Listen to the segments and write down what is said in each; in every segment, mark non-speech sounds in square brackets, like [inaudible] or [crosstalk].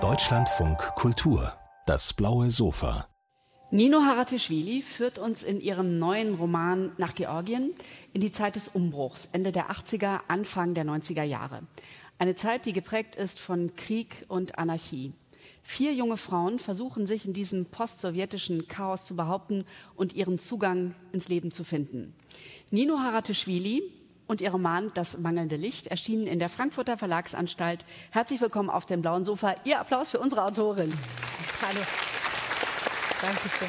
Deutschlandfunk Kultur, das blaue Sofa. Nino Haratischvili führt uns in ihrem neuen Roman nach Georgien in die Zeit des Umbruchs, Ende der 80er, Anfang der 90er Jahre. Eine Zeit, die geprägt ist von Krieg und Anarchie. Vier junge Frauen versuchen sich in diesem postsowjetischen Chaos zu behaupten und ihren Zugang ins Leben zu finden. Nino Haratischvili und ihr Roman Das mangelnde Licht erschienen in der Frankfurter Verlagsanstalt. Herzlich willkommen auf dem blauen Sofa. Ihr Applaus für unsere Autorin. Hallo. Danke schön.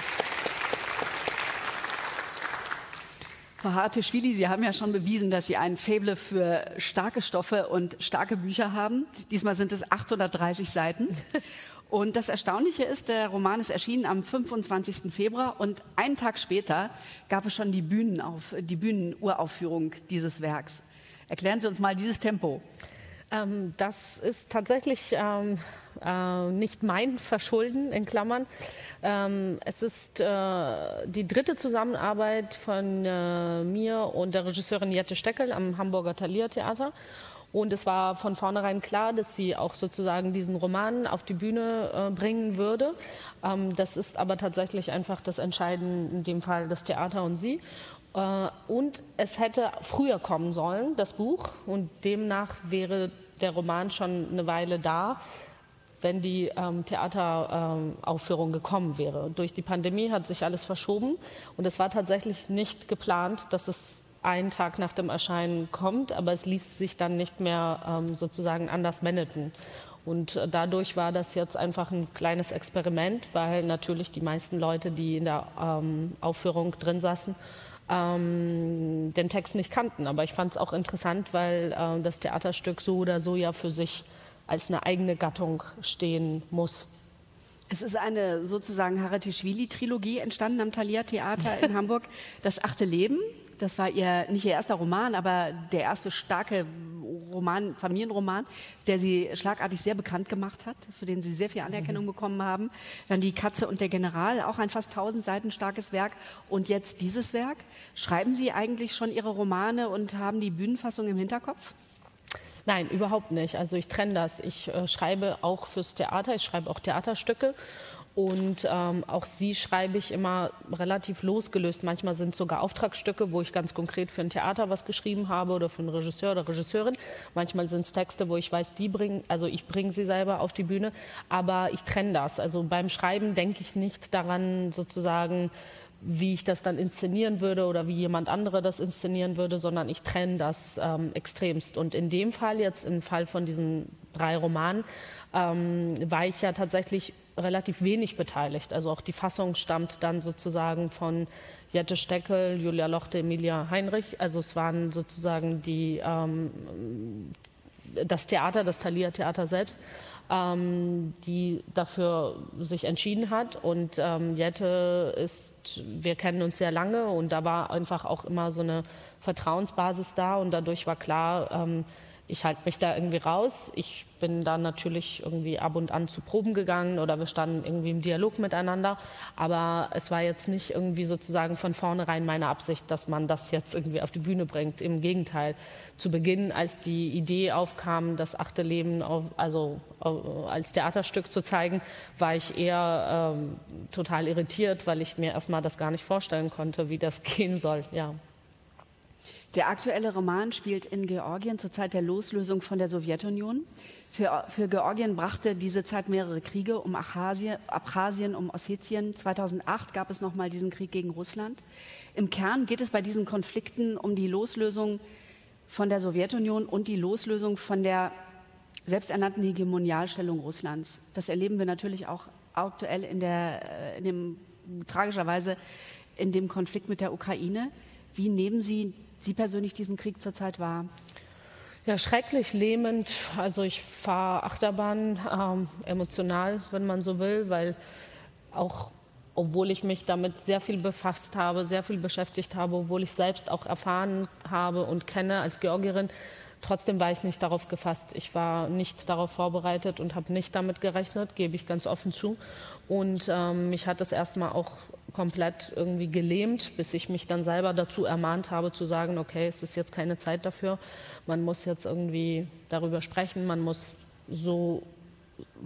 Frau Hartischwili, Sie haben ja schon bewiesen, dass Sie ein Faible für starke Stoffe und starke Bücher haben. Diesmal sind es 830 Seiten. [laughs] Und das Erstaunliche ist, der Roman ist erschienen am 25. Februar und einen Tag später gab es schon die, Bühnenauf, die Bühnenuraufführung dieses Werks. Erklären Sie uns mal dieses Tempo. Ähm, das ist tatsächlich ähm, äh, nicht mein Verschulden, in Klammern. Ähm, es ist äh, die dritte Zusammenarbeit von äh, mir und der Regisseurin Jette Steckel am Hamburger Thalia Theater. Und es war von vornherein klar, dass sie auch sozusagen diesen Roman auf die Bühne äh, bringen würde. Ähm, das ist aber tatsächlich einfach das Entscheidende, in dem Fall das Theater und sie. Äh, und es hätte früher kommen sollen, das Buch, und demnach wäre der Roman schon eine Weile da, wenn die ähm, Theateraufführung ähm, gekommen wäre. Durch die Pandemie hat sich alles verschoben und es war tatsächlich nicht geplant, dass es einen Tag nach dem Erscheinen kommt, aber es ließ sich dann nicht mehr ähm, sozusagen anders managen. Und äh, dadurch war das jetzt einfach ein kleines Experiment, weil natürlich die meisten Leute, die in der ähm, Aufführung drin saßen, ähm, den Text nicht kannten. Aber ich fand es auch interessant, weil äh, das Theaterstück so oder so ja für sich als eine eigene Gattung stehen muss. Es ist eine sozusagen Haratischvili-Trilogie entstanden am Thalia Theater in [laughs] Hamburg. Das achte Leben, das war ihr, nicht ihr erster Roman, aber der erste starke Roman, Familienroman, der sie schlagartig sehr bekannt gemacht hat, für den sie sehr viel Anerkennung mhm. bekommen haben. Dann Die Katze und der General, auch ein fast tausend Seiten starkes Werk. Und jetzt dieses Werk. Schreiben Sie eigentlich schon Ihre Romane und haben die Bühnenfassung im Hinterkopf? Nein, überhaupt nicht. Also ich trenne das. Ich äh, schreibe auch fürs Theater, ich schreibe auch Theaterstücke und ähm, auch sie schreibe ich immer relativ losgelöst. Manchmal sind sogar Auftragsstücke, wo ich ganz konkret für ein Theater was geschrieben habe oder für einen Regisseur oder Regisseurin. Manchmal sind es Texte, wo ich weiß, die bringen, also ich bringe sie selber auf die Bühne. Aber ich trenne das. Also beim Schreiben denke ich nicht daran, sozusagen, wie ich das dann inszenieren würde oder wie jemand andere das inszenieren würde, sondern ich trenne das ähm, extremst. Und in dem Fall jetzt, im Fall von diesen drei Romanen, ähm, war ich ja tatsächlich relativ wenig beteiligt. Also auch die Fassung stammt dann sozusagen von Jette Steckel, Julia Lochte, Emilia Heinrich. Also es waren sozusagen die, ähm, das Theater, das Thalia Theater selbst, ähm, die dafür sich entschieden hat. Und ähm, Jette ist, wir kennen uns sehr lange und da war einfach auch immer so eine Vertrauensbasis da und dadurch war klar, ähm, ich halte mich da irgendwie raus. Ich bin da natürlich irgendwie ab und an zu Proben gegangen oder wir standen irgendwie im Dialog miteinander. Aber es war jetzt nicht irgendwie sozusagen von vornherein meine Absicht, dass man das jetzt irgendwie auf die Bühne bringt. Im Gegenteil. Zu Beginn, als die Idee aufkam, das achte Leben auf, also als Theaterstück zu zeigen, war ich eher ähm, total irritiert, weil ich mir erstmal das gar nicht vorstellen konnte, wie das [laughs] gehen soll. Ja. Der aktuelle Roman spielt in Georgien zur Zeit der Loslösung von der Sowjetunion. Für, für Georgien brachte diese Zeit mehrere Kriege um Abchasien, Abchasien, um Ossetien. 2008 gab es nochmal diesen Krieg gegen Russland. Im Kern geht es bei diesen Konflikten um die Loslösung von der Sowjetunion und die Loslösung von der selbsternannten Hegemonialstellung Russlands. Das erleben wir natürlich auch aktuell in, der, äh, in dem, tragischerweise in dem Konflikt mit der Ukraine. Wie nehmen Sie Sie persönlich diesen Krieg zurzeit wahr? Ja, schrecklich lähmend. Also ich fahre Achterbahn, ähm, emotional, wenn man so will, weil auch obwohl ich mich damit sehr viel befasst habe, sehr viel beschäftigt habe, obwohl ich selbst auch erfahren habe und kenne als Georgierin, trotzdem war ich nicht darauf gefasst. Ich war nicht darauf vorbereitet und habe nicht damit gerechnet, gebe ich ganz offen zu. Und ähm, mich hat das erstmal auch komplett irgendwie gelähmt, bis ich mich dann selber dazu ermahnt habe zu sagen, okay, es ist jetzt keine Zeit dafür. Man muss jetzt irgendwie darüber sprechen, man muss so,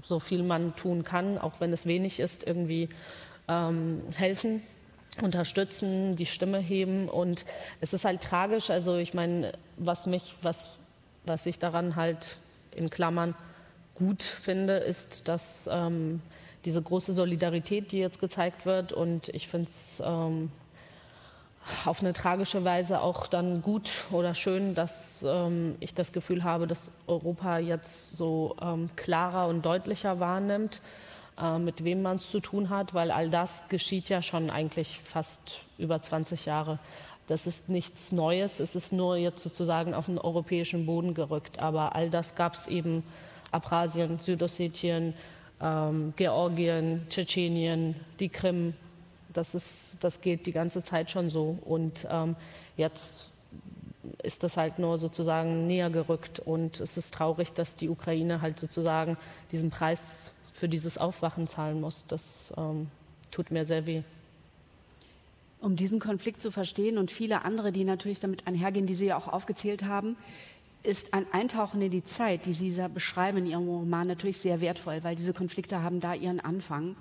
so viel man tun kann, auch wenn es wenig ist, irgendwie ähm, helfen unterstützen, die Stimme heben und es ist halt tragisch. Also ich meine, was mich, was, was ich daran halt in Klammern gut finde, ist, dass ähm, diese große Solidarität, die jetzt gezeigt wird und ich finde es ähm, auf eine tragische Weise auch dann gut oder schön, dass ähm, ich das Gefühl habe, dass Europa jetzt so ähm, klarer und deutlicher wahrnimmt äh, mit wem man es zu tun hat, weil all das geschieht ja schon eigentlich fast über 20 Jahre. Das ist nichts Neues, es ist nur jetzt sozusagen auf den europäischen Boden gerückt. Aber all das gab es eben Abchasien, Südossetien, ähm, Georgien, Tschetschenien, die Krim. Das, ist, das geht die ganze Zeit schon so. Und ähm, jetzt ist das halt nur sozusagen näher gerückt. Und es ist traurig, dass die Ukraine halt sozusagen diesen Preis für dieses Aufwachen zahlen muss. Das ähm, tut mir sehr weh. Um diesen Konflikt zu verstehen und viele andere, die natürlich damit einhergehen, die Sie ja auch aufgezählt haben, ist ein Eintauchen in die Zeit, die Sie beschreiben in Ihrem Roman, natürlich sehr wertvoll, weil diese Konflikte haben da ihren Anfang.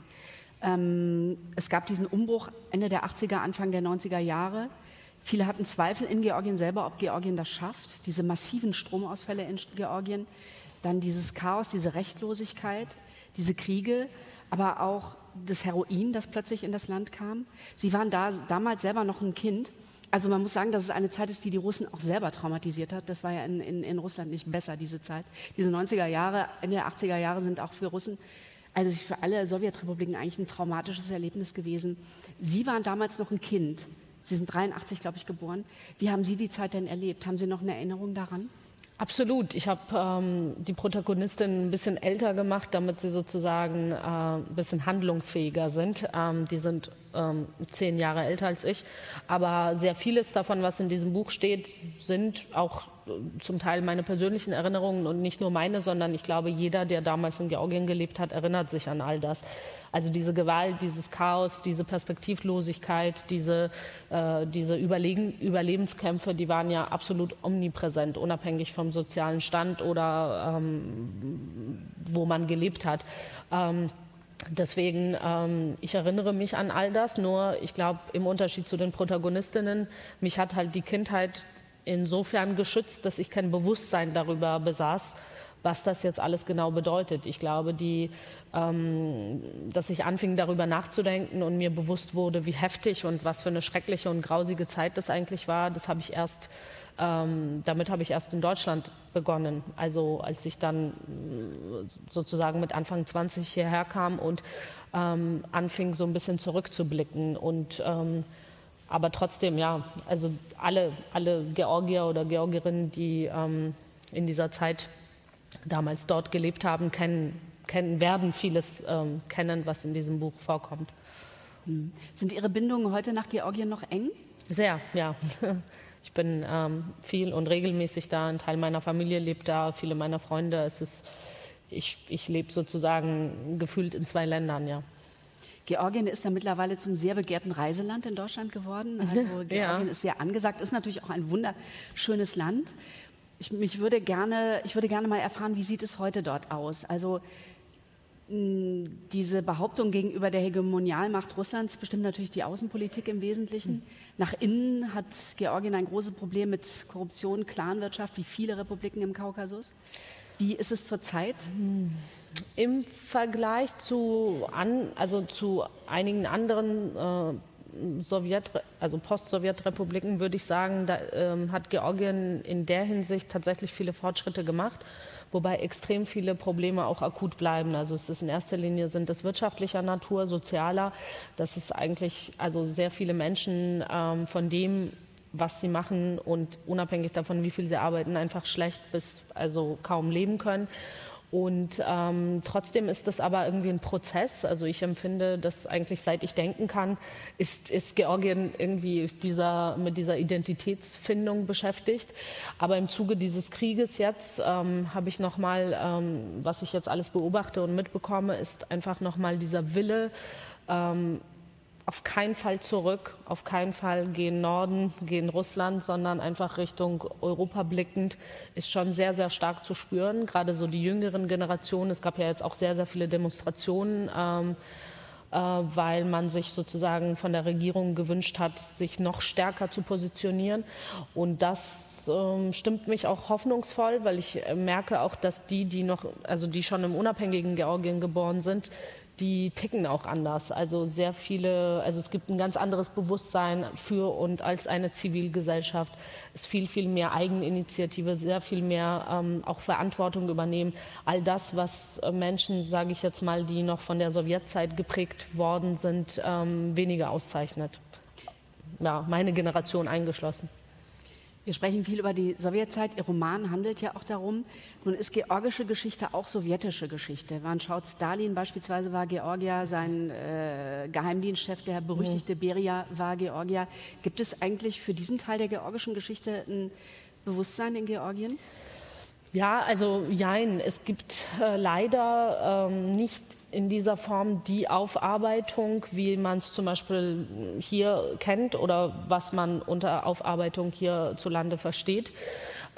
Ähm, es gab diesen Umbruch Ende der 80er, Anfang der 90er Jahre. Viele hatten Zweifel in Georgien selber, ob Georgien das schafft. Diese massiven Stromausfälle in Georgien, dann dieses Chaos, diese Rechtlosigkeit diese Kriege, aber auch das Heroin, das plötzlich in das Land kam. Sie waren da damals selber noch ein Kind. Also man muss sagen, dass es eine Zeit ist, die die Russen auch selber traumatisiert hat. Das war ja in, in, in Russland nicht besser, diese Zeit. Diese 90er Jahre, Ende der 80er Jahre sind auch für Russen, also für alle Sowjetrepubliken eigentlich ein traumatisches Erlebnis gewesen. Sie waren damals noch ein Kind. Sie sind 83, glaube ich, geboren. Wie haben Sie die Zeit denn erlebt? Haben Sie noch eine Erinnerung daran? Absolut. Ich habe ähm, die Protagonistin ein bisschen älter gemacht, damit sie sozusagen äh, ein bisschen handlungsfähiger sind. Ähm, die sind ähm, zehn Jahre älter als ich. Aber sehr vieles davon, was in diesem Buch steht, sind auch zum Teil meine persönlichen Erinnerungen und nicht nur meine, sondern ich glaube, jeder, der damals in Georgien gelebt hat, erinnert sich an all das. Also diese Gewalt, dieses Chaos, diese Perspektivlosigkeit, diese, äh, diese Überlegen, Überlebenskämpfe, die waren ja absolut omnipräsent, unabhängig vom sozialen Stand oder ähm, wo man gelebt hat. Ähm, Deswegen, ähm, ich erinnere mich an all das, nur ich glaube, im Unterschied zu den Protagonistinnen, mich hat halt die Kindheit insofern geschützt, dass ich kein Bewusstsein darüber besaß, was das jetzt alles genau bedeutet. Ich glaube, die, ähm, dass ich anfing darüber nachzudenken und mir bewusst wurde, wie heftig und was für eine schreckliche und grausige Zeit das eigentlich war, das habe ich erst, ähm, damit habe ich erst in Deutschland begonnen. Also als ich dann sozusagen mit Anfang 20 hierher kam und ähm, anfing so ein bisschen zurückzublicken und ähm, aber trotzdem, ja, also alle, alle Georgier oder Georgierinnen, die ähm, in dieser Zeit damals dort gelebt haben, kennen, kennen werden vieles ähm, kennen, was in diesem Buch vorkommt. Hm. Sind Ihre Bindungen heute nach Georgien noch eng? Sehr, ja. [laughs] Ich bin ähm, viel und regelmäßig da. Ein Teil meiner Familie lebt da, viele meiner Freunde. Es ist, ich, ich lebe sozusagen gefühlt in zwei Ländern, ja. Georgien ist ja mittlerweile zum sehr begehrten Reiseland in Deutschland geworden. Also [laughs] Georgien ja. ist sehr angesagt, ist natürlich auch ein wunderschönes Land. Ich, mich würde gerne, ich würde gerne mal erfahren, wie sieht es heute dort aus? Also diese Behauptung gegenüber der Hegemonialmacht Russlands bestimmt natürlich die Außenpolitik im Wesentlichen. Nach innen hat Georgien ein großes Problem mit Korruption, Clanwirtschaft, wie viele Republiken im Kaukasus. Wie ist es zurzeit? Im Vergleich zu, an, also zu einigen anderen äh, Sowjet, also Post-Sowjetrepubliken würde ich sagen, da ähm, hat Georgien in der Hinsicht tatsächlich viele Fortschritte gemacht, wobei extrem viele Probleme auch akut bleiben. Also es ist in erster Linie sind es wirtschaftlicher Natur, sozialer, dass es eigentlich also sehr viele Menschen ähm, von dem was sie machen und unabhängig davon, wie viel sie arbeiten, einfach schlecht bis also kaum leben können. Und ähm, trotzdem ist das aber irgendwie ein Prozess. Also ich empfinde, dass eigentlich seit ich denken kann, ist, ist Georgien irgendwie dieser, mit dieser Identitätsfindung beschäftigt. Aber im Zuge dieses Krieges jetzt ähm, habe ich nochmal, ähm, was ich jetzt alles beobachte und mitbekomme, ist einfach nochmal dieser Wille, ähm, auf keinen Fall zurück, auf keinen Fall gehen Norden, gehen Russland, sondern einfach Richtung Europa blickend, ist schon sehr, sehr stark zu spüren. Gerade so die jüngeren Generationen. Es gab ja jetzt auch sehr, sehr viele Demonstrationen. Ähm, äh, weil man sich sozusagen von der Regierung gewünscht hat, sich noch stärker zu positionieren. Und das ähm, stimmt mich auch hoffnungsvoll, weil ich merke auch, dass die, die noch, also die schon im unabhängigen Georgien geboren sind, die ticken auch anders. Also sehr viele, also es gibt ein ganz anderes Bewusstsein für und als eine Zivilgesellschaft. Es ist viel, viel mehr Eigeninitiative, sehr viel mehr ähm, auch Verantwortung übernehmen. All das, was äh, Menschen, sage ich jetzt mal, die noch von der Sowjetzeit geprägt worden sind, ähm, weniger auszeichnet. Ja, meine Generation eingeschlossen. Wir sprechen viel über die Sowjetzeit. Ihr Roman handelt ja auch darum. Nun ist georgische Geschichte auch sowjetische Geschichte. Man schaut, Stalin beispielsweise war Georgier, sein äh, Geheimdienstchef, der berüchtigte mhm. Beria, war Georgier. Gibt es eigentlich für diesen Teil der georgischen Geschichte ein Bewusstsein in Georgien? Ja, also jein. Es gibt äh, leider ähm, nicht in dieser Form die Aufarbeitung, wie man es zum Beispiel hier kennt oder was man unter Aufarbeitung hierzulande versteht.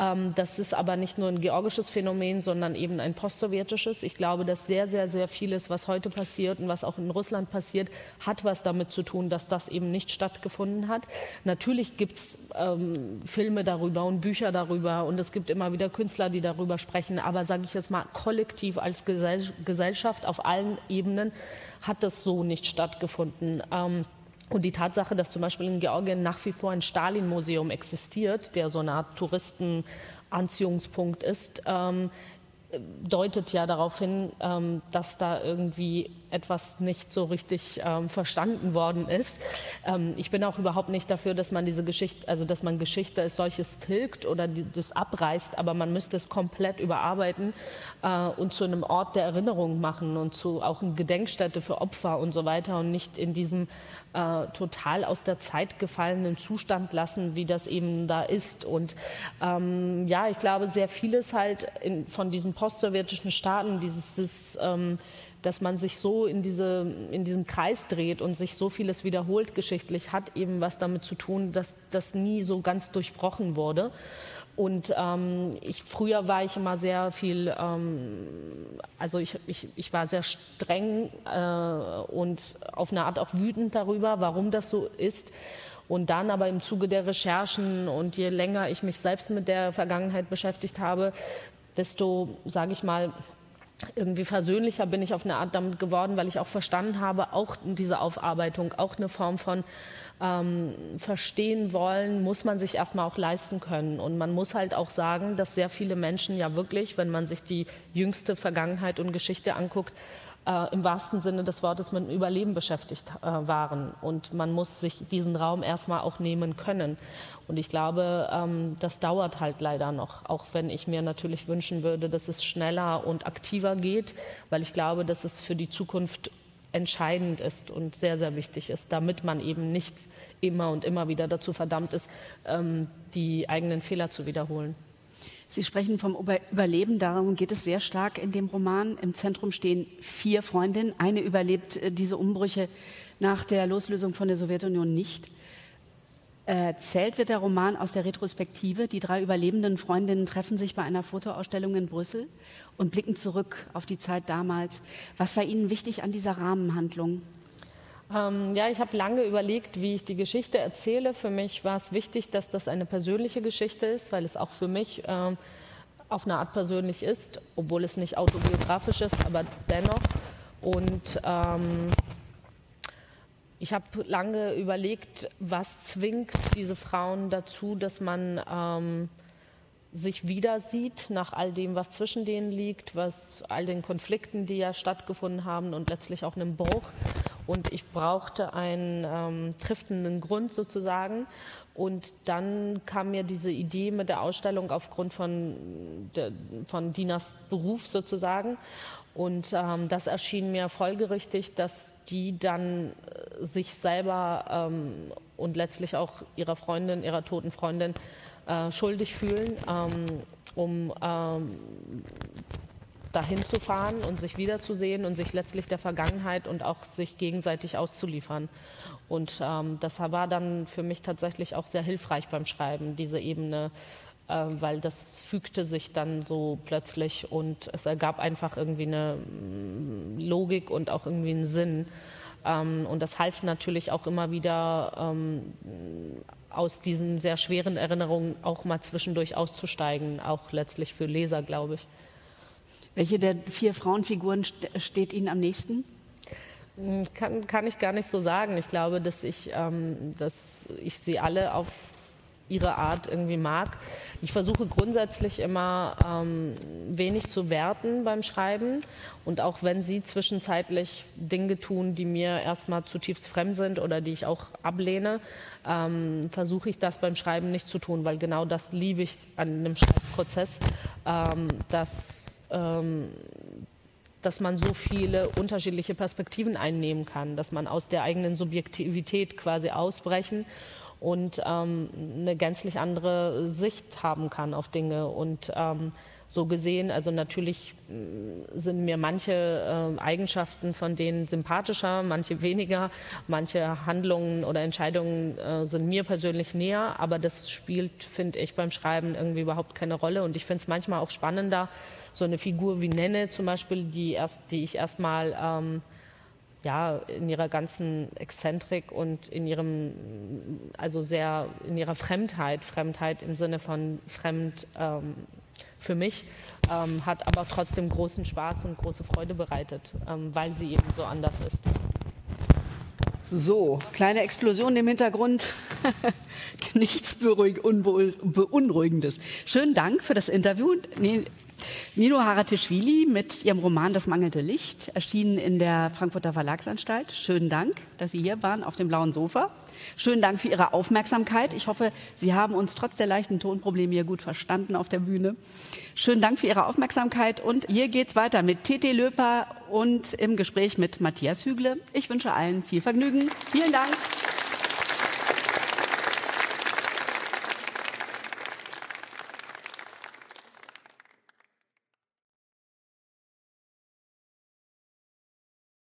Ähm, das ist aber nicht nur ein georgisches Phänomen, sondern eben ein postsowjetisches. Ich glaube, dass sehr, sehr, sehr vieles, was heute passiert und was auch in Russland passiert, hat was damit zu tun, dass das eben nicht stattgefunden hat. Natürlich gibt es ähm, Filme darüber und Bücher darüber und es gibt immer wieder Künstler, die darüber sprechen. Aber sage ich jetzt mal, kollektiv als Gesellschaft auf allen Ebenen hat das so nicht stattgefunden. Ähm, und die Tatsache, dass zum Beispiel in Georgien nach wie vor ein Stalin-Museum existiert, der so eine Art Touristenanziehungspunkt ist, ähm, deutet ja darauf hin, ähm, dass da irgendwie etwas nicht so richtig ähm, verstanden worden ist. Ähm, ich bin auch überhaupt nicht dafür, dass man diese Geschichte, also dass man Geschichte als solches tilgt oder die, das abreißt, aber man müsste es komplett überarbeiten äh, und zu einem Ort der Erinnerung machen und zu auch eine Gedenkstätte für Opfer und so weiter und nicht in diesem äh, total aus der Zeit gefallenen Zustand lassen, wie das eben da ist. Und ähm, ja, ich glaube, sehr vieles halt in, von diesen postsowjetischen Staaten, dieses, dieses ähm, dass man sich so in, diese, in diesem Kreis dreht und sich so vieles wiederholt geschichtlich, hat eben was damit zu tun, dass das nie so ganz durchbrochen wurde. Und ähm, ich, früher war ich immer sehr viel, ähm, also ich, ich, ich war sehr streng äh, und auf eine Art auch wütend darüber, warum das so ist. Und dann aber im Zuge der Recherchen und je länger ich mich selbst mit der Vergangenheit beschäftigt habe, desto, sage ich mal, irgendwie versöhnlicher bin ich auf eine Art damit geworden, weil ich auch verstanden habe, auch diese Aufarbeitung, auch eine Form von ähm, verstehen wollen, muss man sich erstmal auch leisten können. Und man muss halt auch sagen, dass sehr viele Menschen ja wirklich, wenn man sich die jüngste Vergangenheit und Geschichte anguckt, äh, im wahrsten Sinne des Wortes mit dem Überleben beschäftigt äh, waren. Und man muss sich diesen Raum erstmal auch nehmen können. Und ich glaube, ähm, das dauert halt leider noch, auch wenn ich mir natürlich wünschen würde, dass es schneller und aktiver geht, weil ich glaube, dass es für die Zukunft entscheidend ist und sehr, sehr wichtig ist, damit man eben nicht immer und immer wieder dazu verdammt ist, ähm, die eigenen Fehler zu wiederholen. Sie sprechen vom Überleben, darum geht es sehr stark in dem Roman. Im Zentrum stehen vier Freundinnen. Eine überlebt äh, diese Umbrüche nach der Loslösung von der Sowjetunion nicht. Erzählt wird der Roman aus der Retrospektive. Die drei überlebenden Freundinnen treffen sich bei einer Fotoausstellung in Brüssel und blicken zurück auf die Zeit damals. Was war Ihnen wichtig an dieser Rahmenhandlung? Ähm, ja, ich habe lange überlegt, wie ich die Geschichte erzähle. Für mich war es wichtig, dass das eine persönliche Geschichte ist, weil es auch für mich ähm, auf eine Art persönlich ist, obwohl es nicht autobiografisch ist, aber dennoch. Und ähm, ich habe lange überlegt, was zwingt diese Frauen dazu, dass man ähm, sich wieder sieht nach all dem, was zwischen denen liegt, was all den Konflikten, die ja stattgefunden haben und letztlich auch einem Bruch. Und ich brauchte einen ähm, triftenden Grund sozusagen. Und dann kam mir diese Idee mit der Ausstellung aufgrund von, de, von Dinas Beruf sozusagen. Und ähm, das erschien mir folgerichtig, dass die dann äh, sich selber ähm, und letztlich auch ihrer Freundin, ihrer toten Freundin äh, schuldig fühlen, ähm, um ähm, dahin zu fahren und sich wiederzusehen und sich letztlich der Vergangenheit und auch sich gegenseitig auszuliefern. Und ähm, das war dann für mich tatsächlich auch sehr hilfreich beim Schreiben, diese Ebene, äh, weil das fügte sich dann so plötzlich und es ergab einfach irgendwie eine mm, Logik und auch irgendwie einen Sinn. Ähm, und das half natürlich auch immer wieder ähm, aus diesen sehr schweren Erinnerungen auch mal zwischendurch auszusteigen, auch letztlich für Leser, glaube ich. Welche der vier Frauenfiguren steht Ihnen am nächsten? Hm, kann, kann ich gar nicht so sagen. Ich glaube, dass ich, ähm, dass ich sie alle auf ihre Art irgendwie mag. Ich versuche grundsätzlich immer ähm, wenig zu werten beim Schreiben und auch wenn sie zwischenzeitlich Dinge tun, die mir erstmal zutiefst fremd sind oder die ich auch ablehne, ähm, versuche ich das beim Schreiben nicht zu tun, weil genau das liebe ich an einem Schreibprozess, ähm, dass ähm, dass man so viele unterschiedliche Perspektiven einnehmen kann, dass man aus der eigenen Subjektivität quasi ausbrechen und ähm, eine gänzlich andere Sicht haben kann auf Dinge. Und ähm, so gesehen, also natürlich äh, sind mir manche äh, Eigenschaften von denen sympathischer, manche weniger, manche Handlungen oder Entscheidungen äh, sind mir persönlich näher, aber das spielt, finde ich, beim Schreiben irgendwie überhaupt keine Rolle. Und ich finde es manchmal auch spannender, so eine Figur wie Nenne zum Beispiel, die, erst, die ich erstmal ähm, ja, in ihrer ganzen Exzentrik und in ihrem, also sehr, in ihrer Fremdheit, Fremdheit im Sinne von fremd ähm, für mich, ähm, hat aber trotzdem großen Spaß und große Freude bereitet, ähm, weil sie eben so anders ist. So, kleine Explosion im Hintergrund. [laughs] Nichts Beunruhigendes. Schönen Dank für das Interview. Nino Haratischvili mit ihrem Roman Das mangelnde Licht, erschienen in der Frankfurter Verlagsanstalt. Schönen Dank, dass Sie hier waren auf dem blauen Sofa. Schönen Dank für Ihre Aufmerksamkeit. Ich hoffe, Sie haben uns trotz der leichten Tonprobleme hier gut verstanden auf der Bühne. Schönen Dank für Ihre Aufmerksamkeit und hier geht's weiter mit TT Löper und im Gespräch mit Matthias Hügle. Ich wünsche allen viel Vergnügen. Vielen Dank.